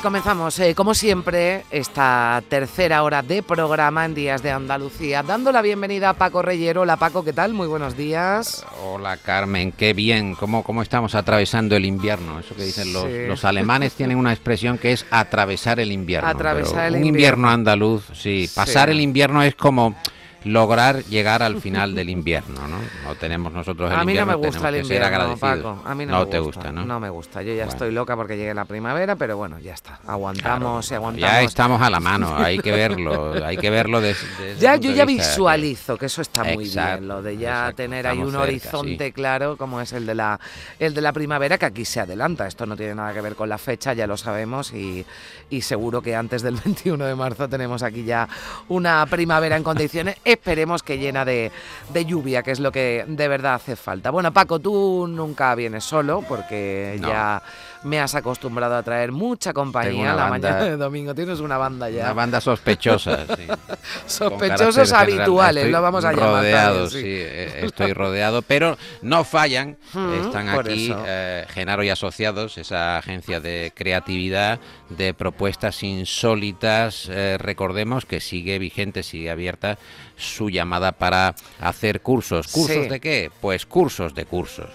Y comenzamos, eh, como siempre, esta tercera hora de programa en Días de Andalucía, dando la bienvenida a Paco Reyero. Hola Paco, ¿qué tal? Muy buenos días. Hola Carmen, qué bien, ¿cómo, cómo estamos atravesando el invierno? Eso que dicen los, Sí. los alemanes tienen una expresión que es atravesar el invierno. Atravesar el un invierno. invierno andaluz, sí, pasar Sí. el invierno es como lograr llegar al final del invierno, ¿no? No tenemos nosotros el A mí no me invierno, gusta el invierno, agradecidos. Paco. A mí no, me te gusta, ¿no? No me gusta. Yo ya Bueno. estoy loca porque llegue la primavera, pero bueno, ya está. Aguantamos y aguantamos. Ya estamos a la mano, hay que verlo, hay que verlo desde, desde Ya, yo ya visualizo que eso está muy Exacto, bien, lo de ya exacto, tener ahí un cerca, horizonte sí. claro como es el de la el de la primavera que aquí se adelanta. Esto no tiene nada que ver con la fecha, ya lo sabemos y, y seguro que antes del 21 de marzo tenemos aquí ya una primavera en condiciones. Esperemos que llena de, de lluvia, que es lo que de verdad hace falta. Bueno, Paco, tú nunca vienes solo porque No. ya me has acostumbrado a traer mucha compañía la banda- mañana de domingo. Tienes una banda ya. Una banda sospechosa, sí. Sospechosos habituales, lo vamos a Estoy llamar. Rodeado, también, sí. sí. eh, estoy rodeado, pero no fallan. Mm, Están aquí eh, Genaro y Asociados, esa agencia de creatividad, de propuestas insólitas. Eh, recordemos que sigue vigente, sigue abierta su llamada para hacer cursos. ¿Cursos Sí. de qué? Pues cursos de cursos.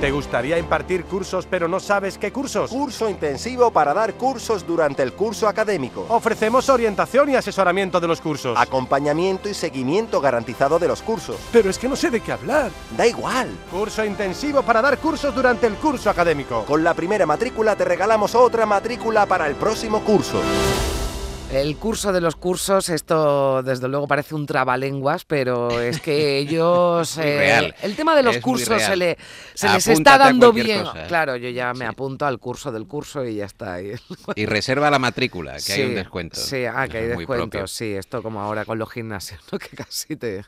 ¿Te gustaría impartir cursos pero no sabes qué cursos? Curso intensivo para dar cursos durante el curso académico. Ofrecemos orientación y asesoramiento de los cursos. Acompañamiento y seguimiento garantizado de los cursos. Pero es que no sé de qué hablar. Da igual. Curso intensivo para dar cursos durante el curso académico. Con la primera matrícula te regalamos otra matrícula para el próximo curso. El curso de los cursos, esto desde luego parece un trabalenguas, pero es que ellos... Eh, real. El tema de los Es cursos se, le, se les está dando bien. cosa, ¿eh? Claro, yo ya me Sí. apunto al curso del curso y ya está. ahí. Y reserva la matrícula, que hay un descuento. Sí, ah, que hay descuentos, sí, esto como ahora con los gimnasios, ¿no? que casi te,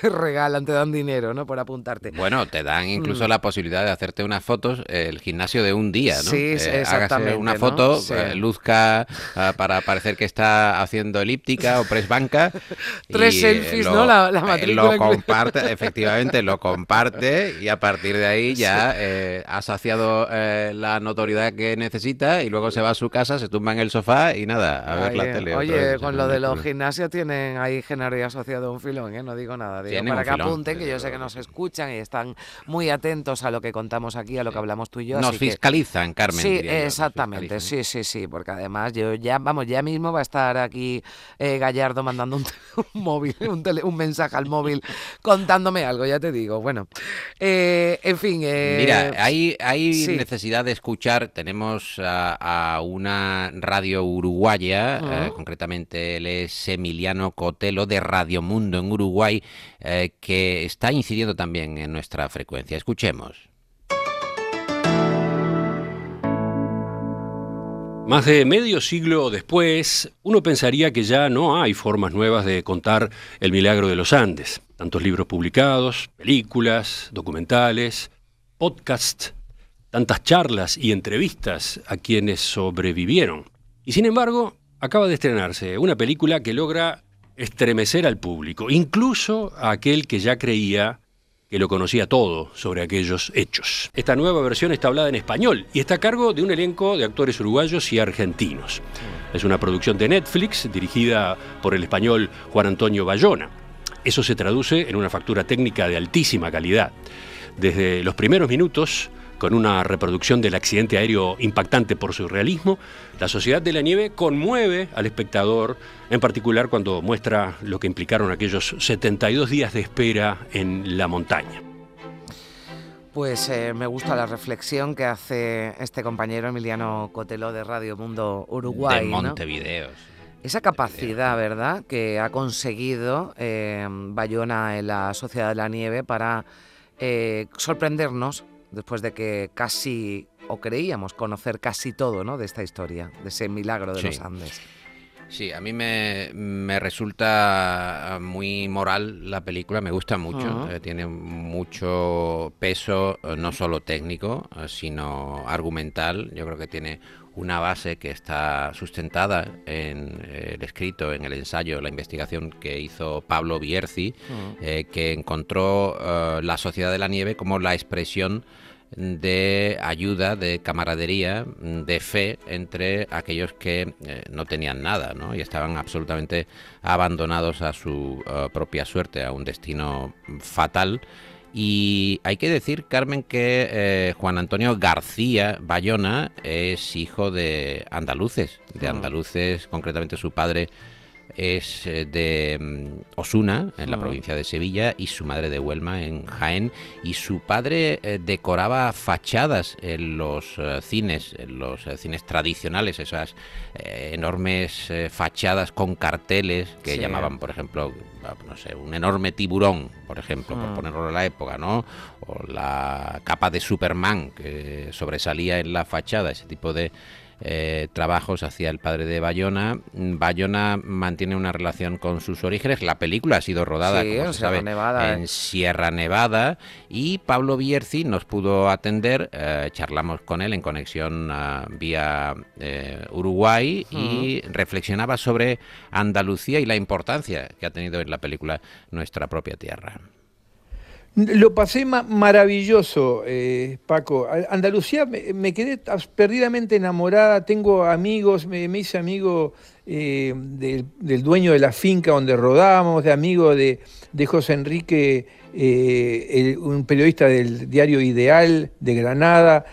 te regalan, te dan dinero, ¿no? Por apuntarte. Bueno, te dan incluso Mm. la posibilidad de hacerte unas fotos, eh, el gimnasio de un día, ¿no? Sí, sí, hágase exactamente, una ¿no? foto, Sí. eh, luzca ah, para parecer que está haciendo elíptica o press banca. Tres y, selfies, ¿no? La- la eh, matrícula Lo comparte, efectivamente, lo comparte y a partir de ahí ya eh, ha saciado eh, la notoriedad que necesita y luego se va a su casa, se tumba en el sofá y nada, a ver la eh, tele. Oye, vez. con lo de los gimnasios tienen ahí Genaro y asociado un filón, ¿eh? No digo nada, digo, para que filón, apunten, que yo sé que nos escuchan y están muy atentos a lo que contamos aquí, a lo que hablamos tú y yo. Nos así que- fiscalizan, Carmen. Sí, exactamente, sí, sí, sí, porque además yo ya, vamos, ya mismo va a estar aquí eh, Gallardo mandando un, un móvil, un, tele- un mensaje al móvil contándome algo, ya te digo. Bueno, eh, en fin. eh, Mira, hay, hay sí. necesidad de escuchar, tenemos a, a una radio uruguaya, eh, concretamente él es Emiliano Cotelo de Radio Mundo en Uruguay, que está incidiendo también en nuestra frecuencia. Escuchemos. Más de medio siglo después, uno pensaría que ya no hay formas nuevas de contar el milagro de los Andes. Tantos libros publicados, películas, documentales, podcasts, tantas charlas y entrevistas a quienes sobrevivieron. Y sin embargo, acaba de estrenarse una película que logra estremecer al público, incluso a aquel que ya creía que lo conocía todo sobre aquellos hechos. Esta nueva versión está hablada en español y está a cargo de un elenco de actores uruguayos y argentinos. Es una producción de Netflix dirigida por el español Juan Antonio Bayona. Eso se traduce en una factura técnica de altísima calidad. Desde los primeros minutos, con una reproducción del accidente aéreo impactante por su realismo, la Sociedad de la Nieve conmueve al espectador, en particular cuando muestra lo que implicaron aquellos 72 días de espera en la montaña. Pues eh, me gusta la reflexión que hace este compañero Emiliano Cotelo de Radio Mundo Uruguay. de ¿no? Montevideo. Esa capacidad, ¿verdad?, que ha conseguido eh, Bayona en la Sociedad de la Nieve para eh, sorprendernos después de que casi, o creíamos conocer casi todo, ¿no?, de esta historia, de ese milagro de Sí. los Andes. Sí, a mí me, me resulta muy moral la película, me gusta mucho, eh, tiene mucho peso, eh, no solo técnico, eh, sino argumental. Yo creo que tiene una base que está sustentada en el escrito, en el ensayo, la investigación que hizo Pablo Bierzi, que encontró la sociedad de la nieve como la expresión de ayuda, de camaradería, de fe entre aquellos que eh, no tenían nada ¿no? y estaban absolutamente abandonados a su eh, propia suerte, a un destino fatal. Y hay que decir, Carmen, que eh, Juan Antonio García Bayona es hijo de andaluces, de ah. andaluces, concretamente su padre es eh, de mm, Osuna, en la ah. provincia de Sevilla, y su madre de Huelma, en Jaén, y su padre eh, decoraba fachadas en los eh, cines, en los cines tradicionales, esas enormes fachadas con carteles que llamaban, por ejemplo, no sé, un enorme tiburón, por ejemplo, por ah. ponerlo en la época, ¿no? O la capa de Superman que sobresalía en la fachada, ese tipo de eh, trabajos hacia el padre de Bayona. Bayona mantiene una relación con sus orígenes. La película ha sido rodada, como se sabe, en ¿eh? Sierra Nevada y Pablo Bierzi nos pudo atender. Eh, charlamos con él en conexión ah, vía Uruguay y reflexionaba sobre Andalucía y la importancia que ha tenido en la película nuestra propia tierra. Lo pasé maravilloso, eh, Paco. Andalucía me, quedé perdidamente enamorada. Tengo amigos, me, hice amigo eh, del, dueño de la finca donde rodamos, de amigo de, José Enrique, eh, un periodista del diario Ideal de Granada.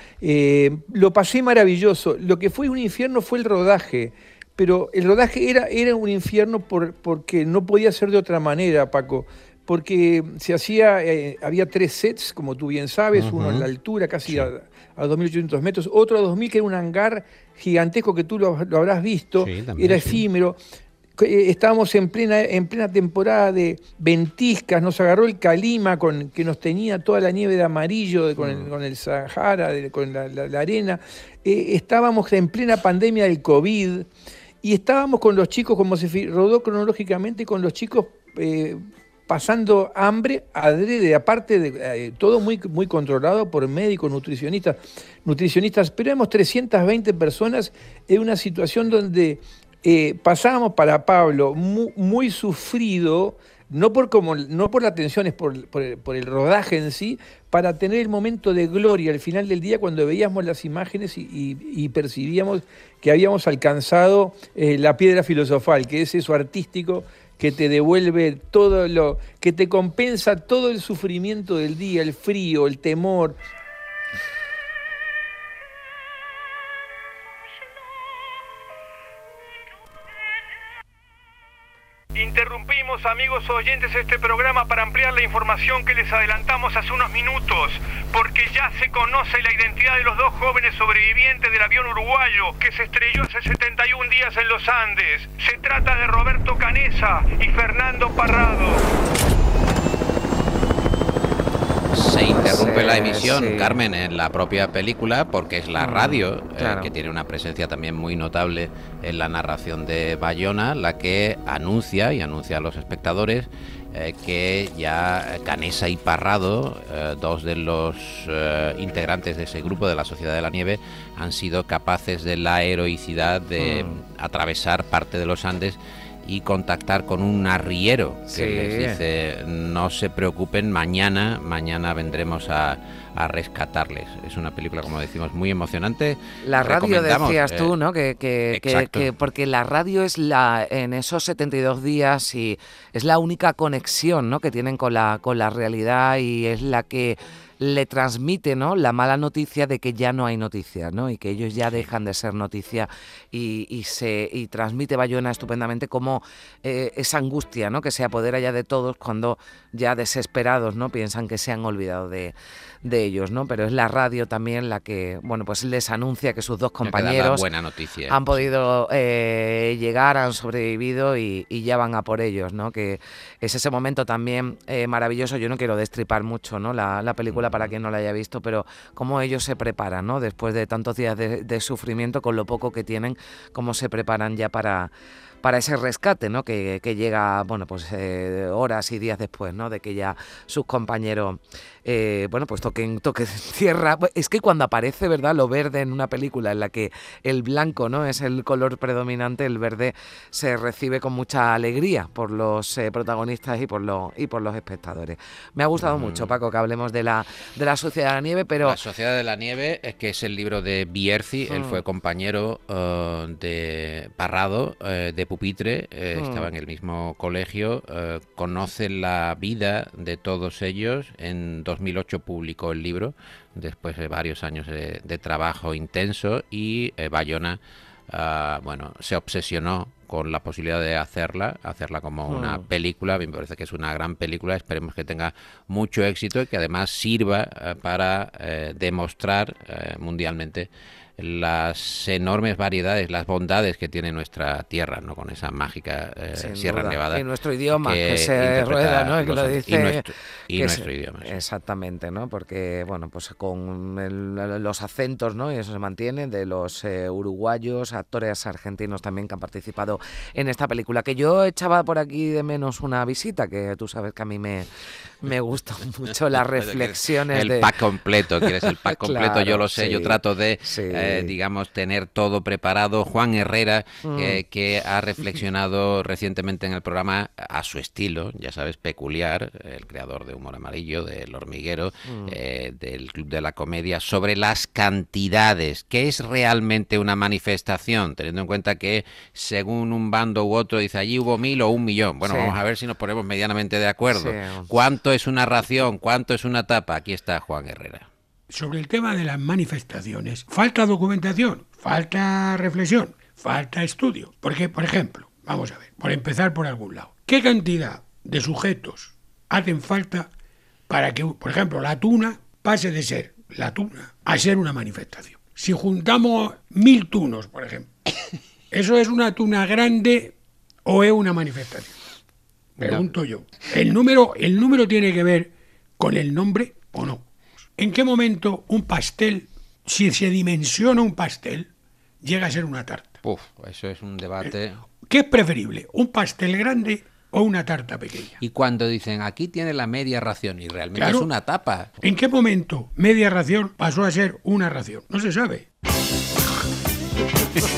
lo pasé maravilloso. Lo que fue un infierno fue el rodaje. Pero el rodaje era, era un infierno por, porque no podía ser de otra manera, Paco porque se hacía, eh, había tres sets, como tú bien sabes, uno en la altura, casi a, 2.800 metros, otro a 2.000, que era un hangar gigantesco que tú lo, habrás visto, era efímero. Eh, estábamos en plena, en plena temporada de ventiscas, nos agarró el calima con, que nos tenía toda la nieve de amarillo con, el, Sahara, con la, arena. Eh, estábamos en plena pandemia del COVID y estábamos con los chicos, como se rodó cronológicamente, con los chicos pasando hambre adrede, aparte de eh, todo muy, muy controlado por médicos, nutricionistas, nutricionistas, pero éramos 320 personas en una situación donde eh, pasábamos para Pablo muy, sufrido, no por, como, no por la tensión, es por, el rodaje en sí, para tener el momento de gloria al final del día cuando veíamos las imágenes y, percibíamos que habíamos alcanzado eh, la piedra filosofal, que es eso artístico que te devuelve todo lo, que te compensa todo el sufrimiento del día, el frío, el temor, Amigos oyentes, este programa para ampliar la información que les adelantamos hace unos minutos, porque ya se conoce la identidad de los dos jóvenes sobrevivientes del avión uruguayo que se estrelló hace 71 días en los Andes. Se trata de Roberto Canesa y Fernando Parrado se interrumpe la emisión, Carmen, en la propia película, porque es la mm, radio, eh, que tiene una presencia también muy notable en la narración de Bayona, la que anuncia y anuncia a los espectadores eh, que ya Canesa y Parrado, eh, dos de los integrantes de ese grupo de la Sociedad de la Nieve, han sido capaces de la heroicidad de mm. atravesar parte de los Andes y contactar con un arriero que les dice no se preocupen, mañana, mañana vendremos a, rescatarles. Es una película, como decimos, muy emocionante. La radio decías tú, eh, ¿no? Que, que, porque la radio es la en esos 72 días y es la única conexión, ¿no? Que tienen con la con la realidad y es la que le transmite ¿no? la mala noticia de que ya no hay noticias ¿no? y que ellos ya dejan de ser noticia y, se y transmite Bayona estupendamente como eh, esa angustia ¿no? que se apodera ya de todos cuando ya desesperados no piensan que se han olvidado de, de ellos, ¿no? Pero es la radio también la que, bueno, pues les anuncia que sus dos compañeros buena noticia. han podido eh, llegar, han sobrevivido y, ya van a por ellos, ¿no? Que es ese momento también eh, maravilloso. Yo no quiero destripar mucho, ¿no? La, película para quien no la haya visto, pero cómo ellos se preparan, ¿no? Después de tantos días de, de sufrimiento, con lo poco que tienen, cómo se preparan ya para para ese rescate, ¿no? Que, que llega, bueno, pues eh, horas y días después, ¿no? De que ya sus compañeros eh, bueno, pues toquen, toque tierra. Es que cuando aparece, ¿verdad? Lo verde en una película en la que el blanco, ¿no? Es el color predominante, el verde se recibe con mucha alegría por los eh, protagonistas y por los y por los espectadores. Me ha gustado mucho, Paco, que hablemos de la de la Sociedad de la Nieve, pero la Sociedad de la Nieve es que es el libro de Bierzi. Él Mm. fue compañero eh, de Parrado, de pupitre. Mm. Estaba en el mismo colegio. conoce la vida de todos ellos. En 2008 publicó el libro después de varios años de, de trabajo intenso y eh, Bayona, ah, bueno, se obsesionó con la posibilidad de hacerla, hacerla como una Mm. película. Me parece que es una gran película. Esperemos que tenga mucho éxito y que además sirva eh, para eh, demostrar eh, mundialmente las enormes variedades, las bondades que tiene nuestra tierra, ¿no? Con esa mágica eh, Sierra duda. Nevada. En nuestro idioma, que, se rueda, ¿no? Que lo dice. Y nuestro, y que nuestro se- idioma. sí. Exactamente, ¿no? Porque, bueno, pues con el- los acentos, ¿no? Y eso se mantiene, de los eh, uruguayos, actores argentinos también que han participado en esta película. Que yo echaba por aquí de menos una visita, que tú sabes que a mí me, me gustan mucho las reflexiones el de... pack completo, quieres el pack completo, yo lo sé, yo trato de, sí. eh, digamos, tener todo preparado. Juan Herrera, Mm. eh, que ha reflexionado recientemente en el programa a su estilo, ya sabes, peculiar, el creador de Humor Amarillo, del Hormiguero, Mm. eh, del Club de la Comedia, sobre las cantidades. ¿Qué es realmente una manifestación? Teniendo en cuenta que según un bando u otro dice allí hubo mil o un millón. Bueno, Sí. vamos a ver si nos ponemos medianamente de acuerdo. ¿Cuánto es una ración? ¿Cuánto es una tapa? Aquí está Juan Herrera. sobre el tema de las manifestaciones, falta documentación, falta reflexión, falta estudio. Porque, por ejemplo, vamos a ver, por empezar por algún lado, ¿qué cantidad de sujetos hacen falta para que, por ejemplo, la tuna pase de ser la tuna a ser una manifestación? Si juntamos mil tunos, por ejemplo, ¿eso es una tuna grande o es una manifestación? Pregunto yo. ¿El número, ¿El número tiene que ver con el nombre o no? ¿En qué momento un pastel, si se dimensiona un pastel, llega a ser una tarta? Uf, eso es un debate. ¿Qué es preferible, un pastel grande o una tarta pequeña? Y cuando dicen aquí tiene la media ración y realmente Claro. es una tapa. ¿En qué momento media ración pasó a ser una ración? No se sabe.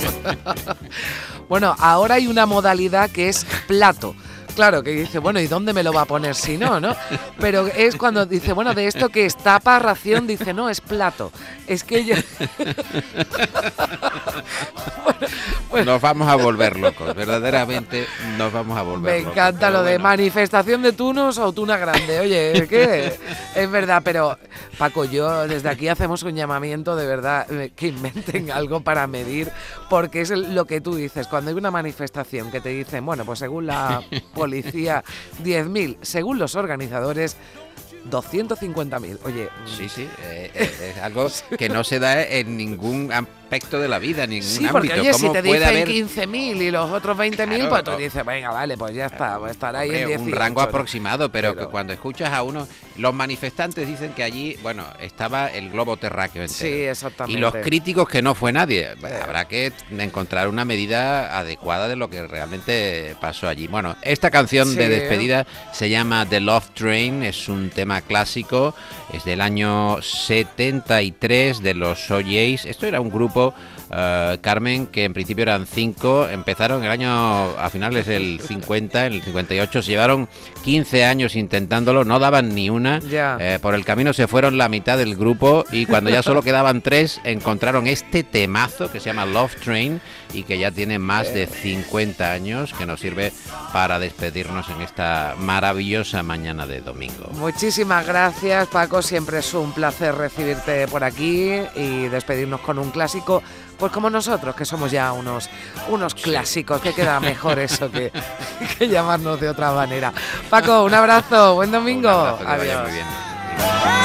Bueno, ahora hay una modalidad que es plato. Claro, que dice, bueno, ¿y dónde me lo va a poner si no, no? Pero es cuando dice, bueno, de esto que es tapa, ración, dice, no, es plato. Es que yo... Nos vamos a volver locos, verdaderamente nos vamos a volver Me locos. encanta pero lo de bueno. manifestación de tunos o tuna grande. Oye, es que es verdad, pero Paco, yo desde aquí hacemos un llamamiento de verdad eh, que inventen algo para medir, porque es lo que tú dices. Cuando hay una manifestación que te dicen, bueno, pues según la policía, 10.000, según los organizadores, 250.000. Oye, Sí, sí, eh, eh, es algo que no se da en ningún aspecto de la vida, en ningún Sí, porque ámbito. oye, si ¿Cómo te puede dicen haber 15.000 y los otros 20.000, Claro, pues tú dices, venga, vale, pues ya está, pues estará ahí en Hombre, 18. un rango aproximado, pero, Pero- que cuando escuchas a uno, los manifestantes dicen que allí, bueno, estaba el globo terráqueo entero. Sí, exactamente. Y los críticos que no fue nadie. Bueno, Habrá que encontrar una medida adecuada de lo que realmente pasó allí. Bueno, esta canción de despedida se llama The Love Train, es un tema clásico, es del año 73 de los OJs. Esto era un grupo, eh, Carmen, que en principio eran cinco, empezaron el año a finales del 50, en el 58, se llevaron 15 años intentándolo, no daban ni una. Eh, por el camino se fueron la mitad del grupo y cuando ya solo quedaban tres, encontraron este temazo que se llama Love Train y que ya tiene más de 50 años, que nos sirve para despedirnos en esta maravillosa mañana de domingo. Muchísimas gracias, Paco. Siempre es un placer recibirte por aquí y despedirnos con un clásico. Pues como nosotros, que somos ya unos, unos clásicos, que queda mejor eso que, que llamarnos de otra manera. Paco, un abrazo, buen domingo. Un abrazo, que vaya Adiós. muy bien.